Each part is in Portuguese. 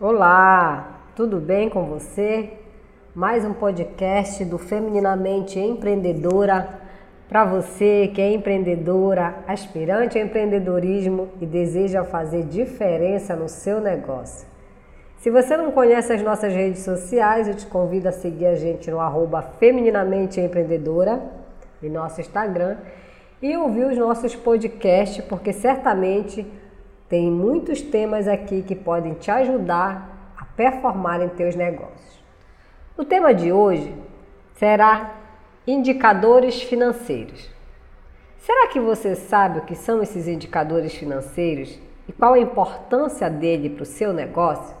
Olá, tudo bem com você? Mais um podcast do Femininamente Empreendedora para você que é empreendedora, aspirante ao empreendedorismo e deseja fazer diferença no seu negócio. Se você não conhece as nossas redes sociais, eu te convido a seguir a gente no arroba Femininamente Empreendedora, em nosso Instagram, e ouvir os nossos podcasts, porque certamente tem muitos temas aqui que podem te ajudar a performar em teus negócios. O tema de hoje será indicadores financeiros. Será que você sabe o que são esses indicadores financeiros e qual a importância dele para o seu negócio?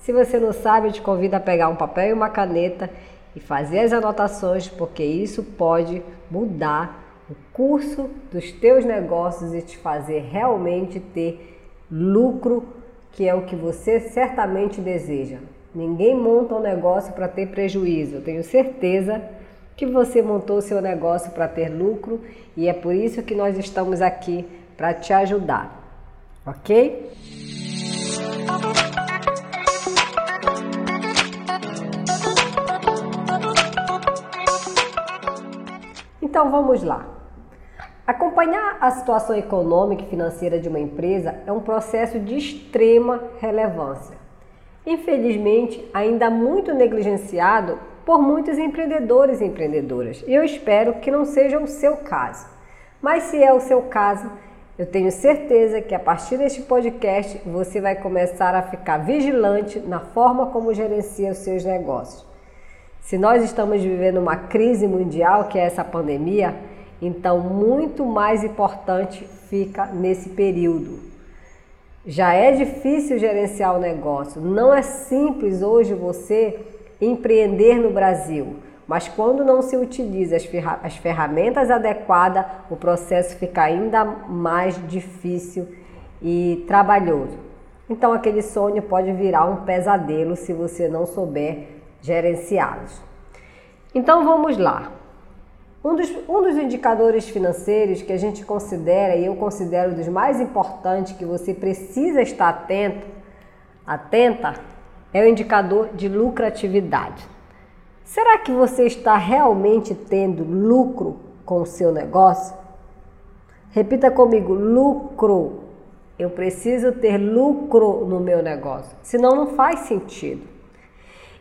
Se você não sabe, eu te convido a pegar um papel e uma caneta e fazer as anotações, porque isso pode mudar o curso dos teus negócios e te fazer realmente ter lucro, que é o que você certamente deseja. Ninguém monta um negócio para ter prejuízo. Eu tenho certeza que você montou seu negócio para ter lucro e é por isso que nós estamos aqui para te ajudar. OK? Então vamos lá. Acompanhar a situação econômica e financeira de uma empresa é um processo de extrema relevância. Infelizmente, ainda muito negligenciado por muitos empreendedores e empreendedoras. E eu espero que não seja o seu caso. Mas se é o seu caso, eu tenho certeza que a partir deste podcast você vai começar a ficar vigilante na forma como gerencia os seus negócios. Se nós estamos vivendo uma crise mundial, que é essa pandemia, então muito mais importante fica nesse período. Já é difícil gerenciar o negócio, não é simples hoje você empreender no Brasil, mas quando não se utiliza as ferramentas adequadas, o processo fica ainda mais difícil e trabalhoso. Então aquele sonho pode virar um pesadelo se você não souber gerenciá-los. Então vamos lá. Um dos, um dos indicadores financeiros que a gente considera, e eu considero dos mais importantes que você precisa estar atento, atenta, é o indicador de lucratividade. Será que você está realmente tendo lucro com o seu negócio? Repita comigo: lucro. Eu preciso ter lucro no meu negócio, senão não faz sentido.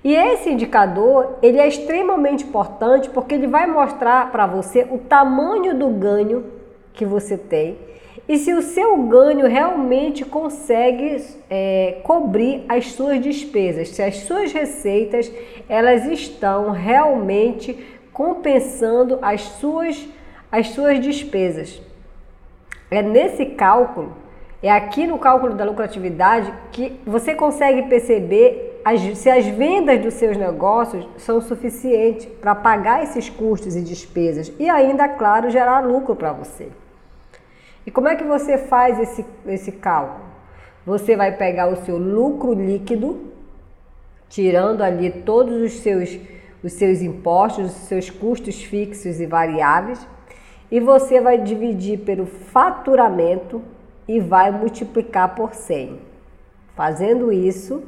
E esse indicador, ele é extremamente importante porque ele vai mostrar para você o tamanho do ganho que você tem e se o seu ganho realmente consegue é, cobrir as suas despesas, se as suas receitas elas estão realmente compensando as suas, as suas despesas. É nesse cálculo, é aqui no cálculo da lucratividade que você consegue perceber as, se as vendas dos seus negócios são suficientes para pagar esses custos e despesas e ainda, claro, gerar lucro para você. E como é que você faz esse, esse cálculo? Você vai pegar o seu lucro líquido, tirando ali todos os seus, os seus impostos, os seus custos fixos e variáveis, e você vai dividir pelo faturamento e vai multiplicar por 100. Fazendo isso,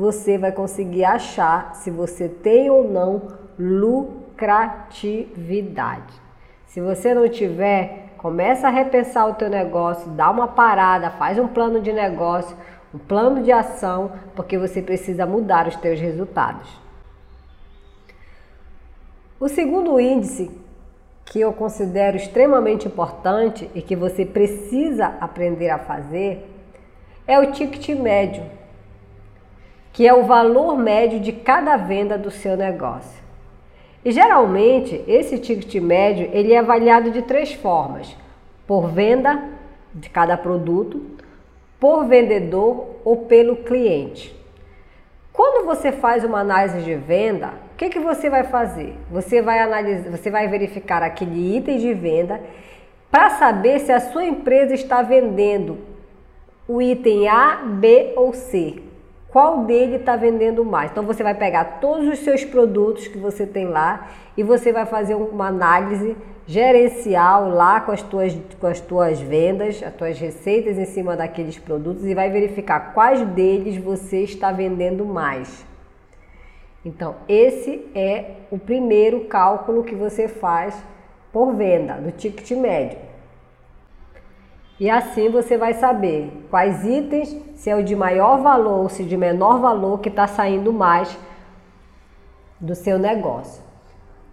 você vai conseguir achar se você tem ou não lucratividade. Se você não tiver, começa a repensar o teu negócio, dá uma parada, faz um plano de negócio, um plano de ação, porque você precisa mudar os teus resultados. O segundo índice que eu considero extremamente importante e que você precisa aprender a fazer é o ticket médio que é o valor médio de cada venda do seu negócio. E geralmente esse ticket médio ele é avaliado de três formas: por venda de cada produto, por vendedor ou pelo cliente. Quando você faz uma análise de venda, o que, que você vai fazer? Você vai analisar, você vai verificar aquele item de venda para saber se a sua empresa está vendendo o item A, B ou C. qual dele está vendendo mais. Então você vai pegar todos os seus produtos que você tem lá e você vai fazer uma análise gerencial lá com as tuas, com as tuas vendas, as tuas receitas em cima daqueles produtos e vai verificar quais deles você está vendendo mais. Então, esse é o primeiro cálculo que você faz por venda do ticket médio. E assim você vai saber quais itens, se é o de maior valor ou se de menor valor que está saindo mais do seu negócio.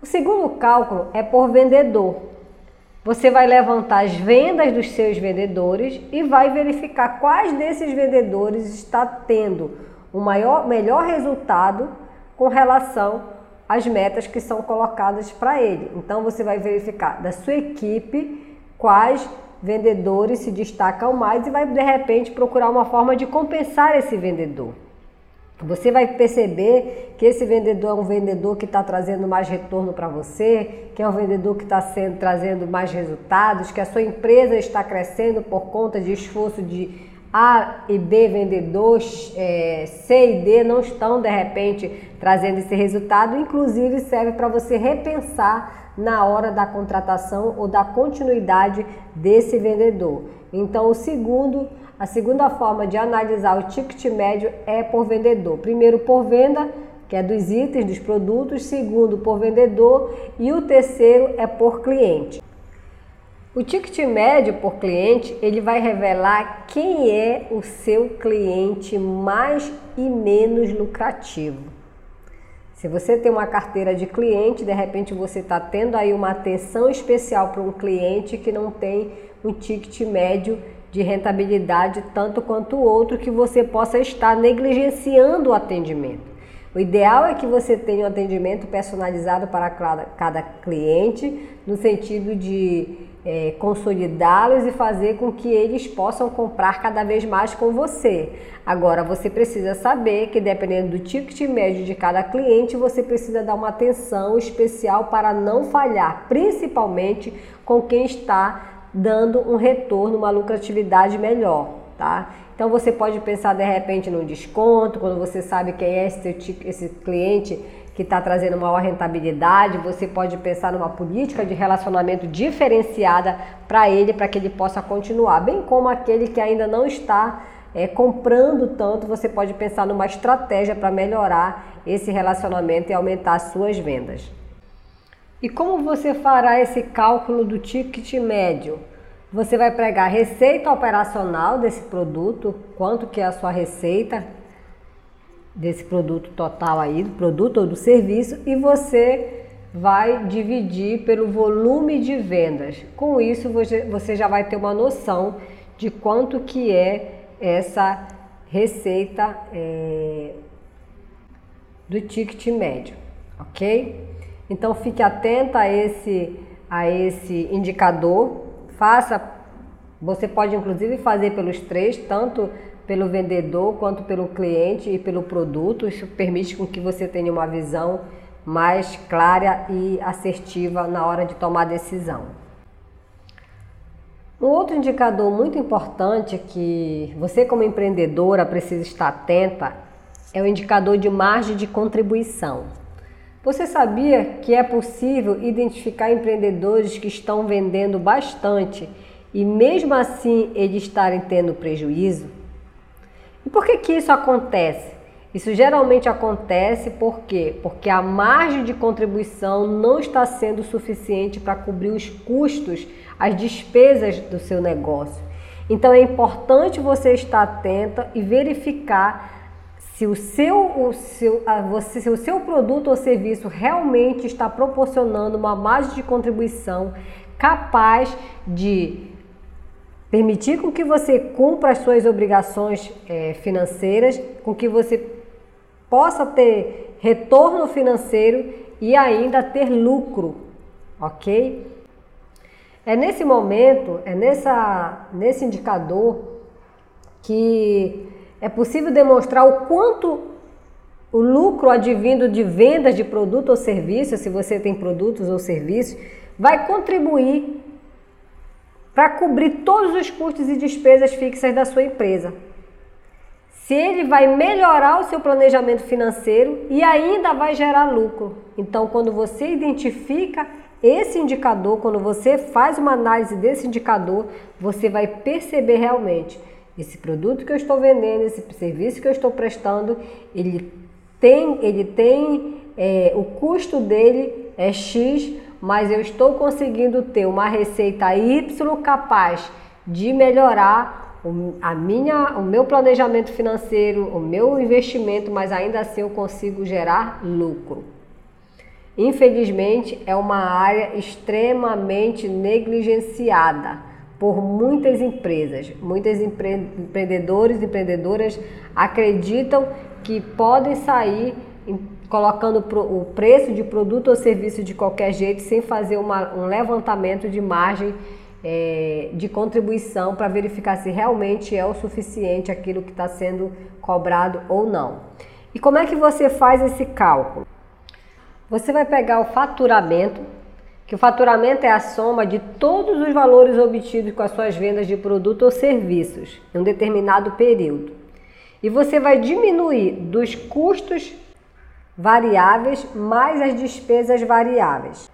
O segundo cálculo é por vendedor. Você vai levantar as vendas dos seus vendedores e vai verificar quais desses vendedores está tendo o maior, melhor resultado com relação às metas que são colocadas para ele. Então você vai verificar da sua equipe quais vendedores se destacam mais e vai de repente procurar uma forma de compensar esse vendedor. Você vai perceber que esse vendedor é um vendedor que está trazendo mais retorno para você, que é um vendedor que está trazendo mais resultados, que a sua empresa está crescendo por conta de esforço de A e B vendedores, é, C e D não estão de repente trazendo esse resultado, inclusive serve para você repensar na hora da contratação ou da continuidade desse vendedor. Então, o segundo, a segunda forma de analisar o ticket médio é por vendedor. Primeiro por venda, que é dos itens, dos produtos, segundo por vendedor e o terceiro é por cliente. O ticket médio por cliente, ele vai revelar quem é o seu cliente mais e menos lucrativo. Se você tem uma carteira de cliente, de repente você está tendo aí uma atenção especial para um cliente que não tem um ticket médio de rentabilidade tanto quanto o outro, que você possa estar negligenciando o atendimento. O ideal é que você tenha um atendimento personalizado para cada cliente, no sentido de é, consolidá-los e fazer com que eles possam comprar cada vez mais com você. Agora, você precisa saber que dependendo do ticket médio de cada cliente, você precisa dar uma atenção especial para não falhar, principalmente com quem está dando um retorno, uma lucratividade melhor, tá? Então você pode pensar de repente no desconto, quando você sabe quem é esse, esse cliente que está trazendo maior rentabilidade, você pode pensar numa política de relacionamento diferenciada para ele, para que ele possa continuar. Bem como aquele que ainda não está é, comprando tanto, você pode pensar numa estratégia para melhorar esse relacionamento e aumentar as suas vendas. E como você fará esse cálculo do ticket médio? Você vai pregar a receita operacional desse produto, quanto que é a sua receita, desse produto total aí, do produto ou do serviço, e você vai dividir pelo volume de vendas. Com isso, você já vai ter uma noção de quanto que é essa receita é, do ticket médio, ok? Então fique atenta a esse, a esse indicador, faça, você pode inclusive fazer pelos três, tanto pelo vendedor quanto pelo cliente e pelo produto. Isso permite com que você tenha uma visão mais clara e assertiva na hora de tomar decisão. Um outro indicador muito importante que você como empreendedora precisa estar atenta é o indicador de margem de contribuição. Você sabia que é possível identificar empreendedores que estão vendendo bastante e mesmo assim eles estarem tendo prejuízo? E por que, que isso acontece? Isso geralmente acontece por quê? Porque a margem de contribuição não está sendo suficiente para cobrir os custos, as despesas do seu negócio. Então é importante você estar atenta e verificar se o seu, o seu, você, se o seu produto ou serviço realmente está proporcionando uma margem de contribuição capaz de permitir com que você cumpra as suas obrigações é, financeiras, com que você possa ter retorno financeiro e ainda ter lucro, ok? É nesse momento, é nessa, nesse indicador que é possível demonstrar o quanto o lucro advindo de vendas de produto ou serviço, se você tem produtos ou serviços, vai contribuir para cobrir todos os custos e despesas fixas da sua empresa. se ele vai melhorar o seu planejamento financeiro e ainda vai gerar lucro. Então, quando você identifica esse indicador, quando você faz uma análise desse indicador, você vai perceber realmente esse produto que eu estou vendendo, esse serviço que eu estou prestando, ele tem, ele tem é, o custo dele é X, mas eu estou conseguindo ter uma receita Y capaz de melhorar a minha, o meu planejamento financeiro, o meu investimento, mas ainda assim eu consigo gerar lucro. Infelizmente, é uma área extremamente negligenciada por muitas empresas. Muitos empre empreendedores e empreendedoras acreditam que podem sair colocando o preço de produto ou serviço de qualquer jeito sem fazer uma, um levantamento de margem é, de contribuição para verificar se realmente é o suficiente aquilo que está sendo cobrado ou não. E como é que você faz esse cálculo? Você vai pegar o faturamento, que o faturamento é a soma de todos os valores obtidos com as suas vendas de produto ou serviços em um determinado período. E você vai diminuir dos custos variáveis mais as despesas variáveis,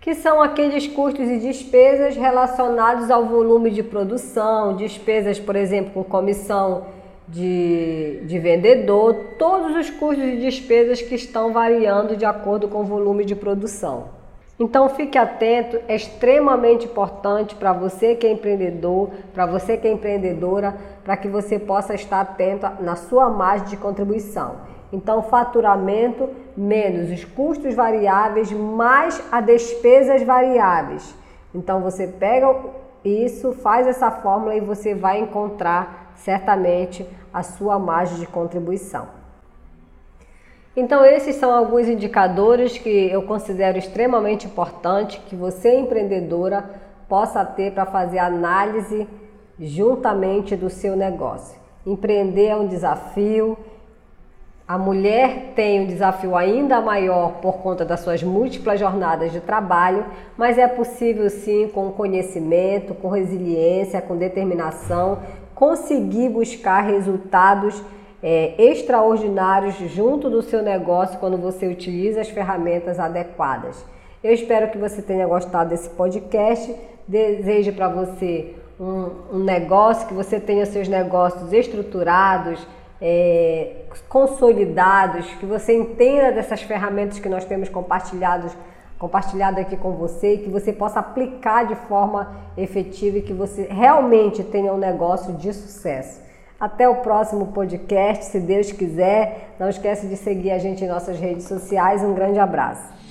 que são aqueles custos e despesas relacionados ao volume de produção, despesas, por exemplo, com comissão de, de vendedor, todos os custos e despesas que estão variando de acordo com o volume de produção. Então fique atento, é extremamente importante para você que é empreendedor, para você que é empreendedora, para que você possa estar atento na sua margem de contribuição. Então, faturamento menos os custos variáveis mais as despesas variáveis. Então, você pega isso, faz essa fórmula e você vai encontrar certamente a sua margem de contribuição. Então, esses são alguns indicadores que eu considero extremamente importante que você, empreendedora, possa ter para fazer análise juntamente do seu negócio. Empreender é um desafio. A mulher tem um desafio ainda maior por conta das suas múltiplas jornadas de trabalho, mas é possível sim, com conhecimento, com resiliência, com determinação, conseguir buscar resultados é, extraordinários junto do seu negócio quando você utiliza as ferramentas adequadas. Eu espero que você tenha gostado desse podcast. Desejo para você um, um, negócio, que você tenha seus negócios estruturados, é, consolidados, que você entenda dessas ferramentas que nós temos compartilhados compartilhado aqui com você e que você possa aplicar de forma efetiva e que você realmente tenha um negócio de sucesso. Até o próximo podcast, se Deus quiser. Não esquece de seguir a gente em nossas redes sociais. Um grande abraço.